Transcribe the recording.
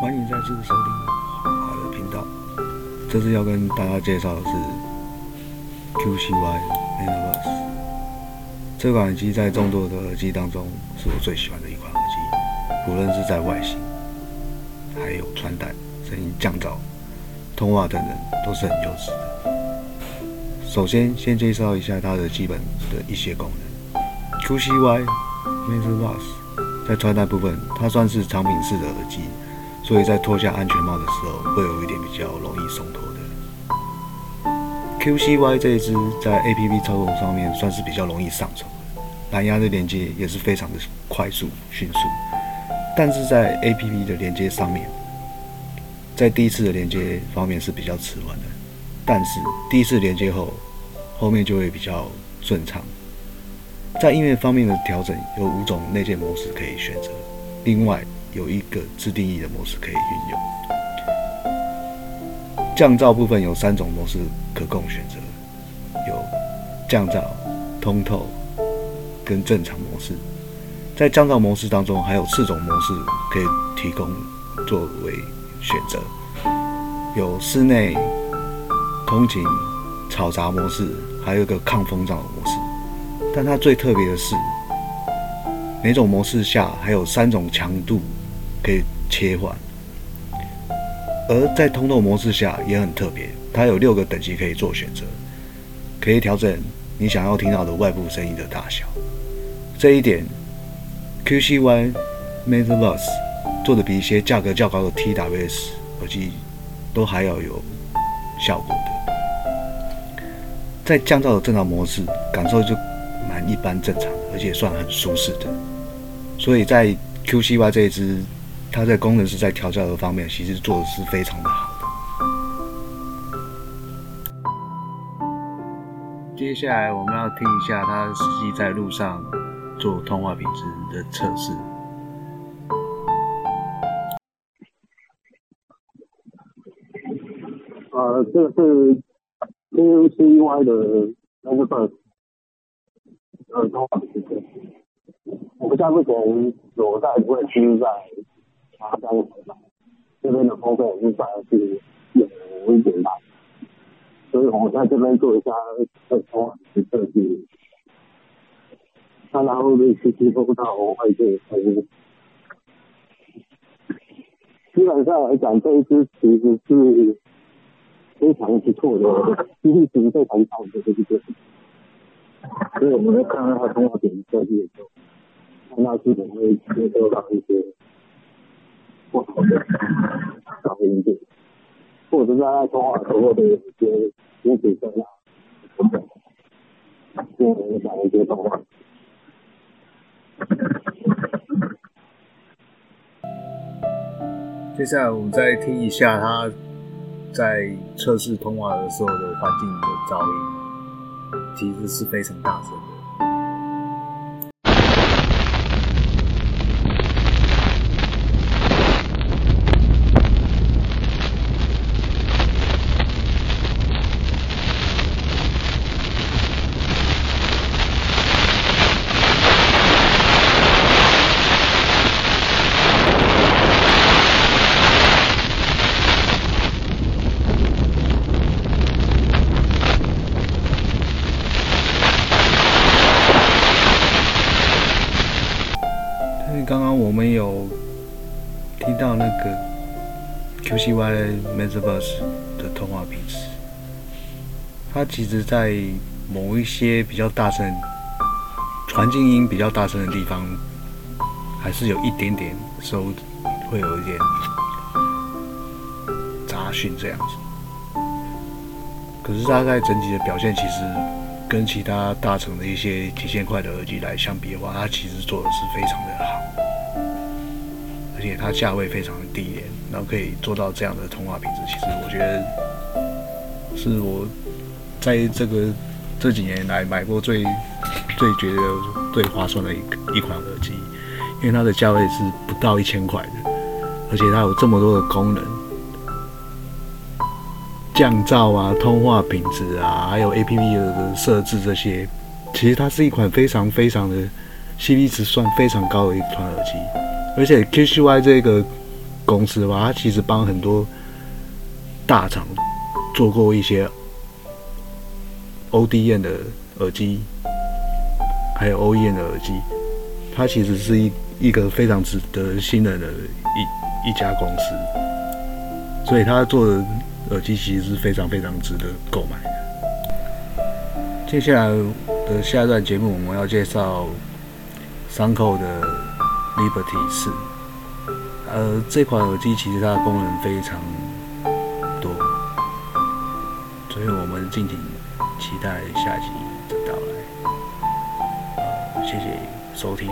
欢迎再次收听华的频道。这次要跟大家介绍的是 QCY Universe 这款耳机，在众多的耳机当中，是我最喜欢的一款耳机。无论是在外形，还有穿戴、声音降噪、通话等等，都是很优质的。首先，先介绍一下它的基本的一些功能。QCY Universe 在穿戴部分，它算是长柄式的耳机。所以在脱下安全帽的时候，会有一点比较容易松脱的。QCY 这一支在 APP 操作上面算是比较容易上手的，蓝牙的连接也是非常的快速迅速。但是在 APP 的连接上面，在第一次的连接方面是比较迟缓的，但是第一次连接后，后面就会比较顺畅。在音乐方面的调整，有五种内建模式可以选择，另外。有一个自定义的模式可以运用。降噪部分有三种模式可供选择，有降噪、通透跟正常模式。在降噪模式当中，还有四种模式可以提供作为选择，有室内、通勤、嘈杂模式，还有一个抗风噪模式。但它最特别的是，每种模式下还有三种强度。可以切换，而在通透模式下也很特别，它有六个等级可以做选择，可以调整你想要听到的外部声音的大小。这一点，QCY MasterBus 做的比一些价格较高的 TWS 耳机都还要有效果的。在降噪的正常模式，感受就蛮一般正常，而且算很舒适的。所以在 QCY 这一支。它在功能是在调教的方面，其实做的是非常的好的。接下来我们要听一下它实际在路上做通话品质的测试。呃，这个是 QCY 的那个份呃通话品质。我们家目前有在不会听在。啊，这样子吧，这边的风费是算是有一点大，所以我在这边做一下测风的设计，看他会不会去接收到外界声音。基本上来讲，这一支其实是非常不错的，机率性非常高的这个，所以我们在看到它通话点设计的时候，看到基本会接收到一些。不同的噪音点，或者是在通话时候的一些音质声啊，等等，进行一下一些动画。接下来我们再听一下他在测试通话的时候的环境的噪音，其实是非常大声的。刚刚我们有听到那个 QCY MasterBus 的通话频次，它其实，在某一些比较大声、环境音比较大声的地方，还是有一点点收，会有一点杂讯这样子。可是它在整体的表现，其实跟其他大成的一些几千块的耳机来相比的话，它其实做的是非常的好。而且它价位非常的低廉，然后可以做到这样的通话品质，其实我觉得是我在这个这几年来买过最最觉得最划算的一一款耳机，因为它的价位是不到一千块的，而且它有这么多的功能，降噪啊、通话品质啊，还有 A P P 的设置这些，其实它是一款非常非常的 C P 值算非常高的一款耳机。而且 QCY 这个公司吧，它其实帮很多大厂做过一些 O D N 的耳机，还有 O E N 的耳机。它其实是一一个非常值得信任的一一家公司，所以他做的耳机其实是非常非常值得购买的。接下来的下一段节目，我们要介绍三口的 Liberty 四。呃，这款耳机其实它的功能非常多，所以我们敬请期待下集的到来。谢谢收听。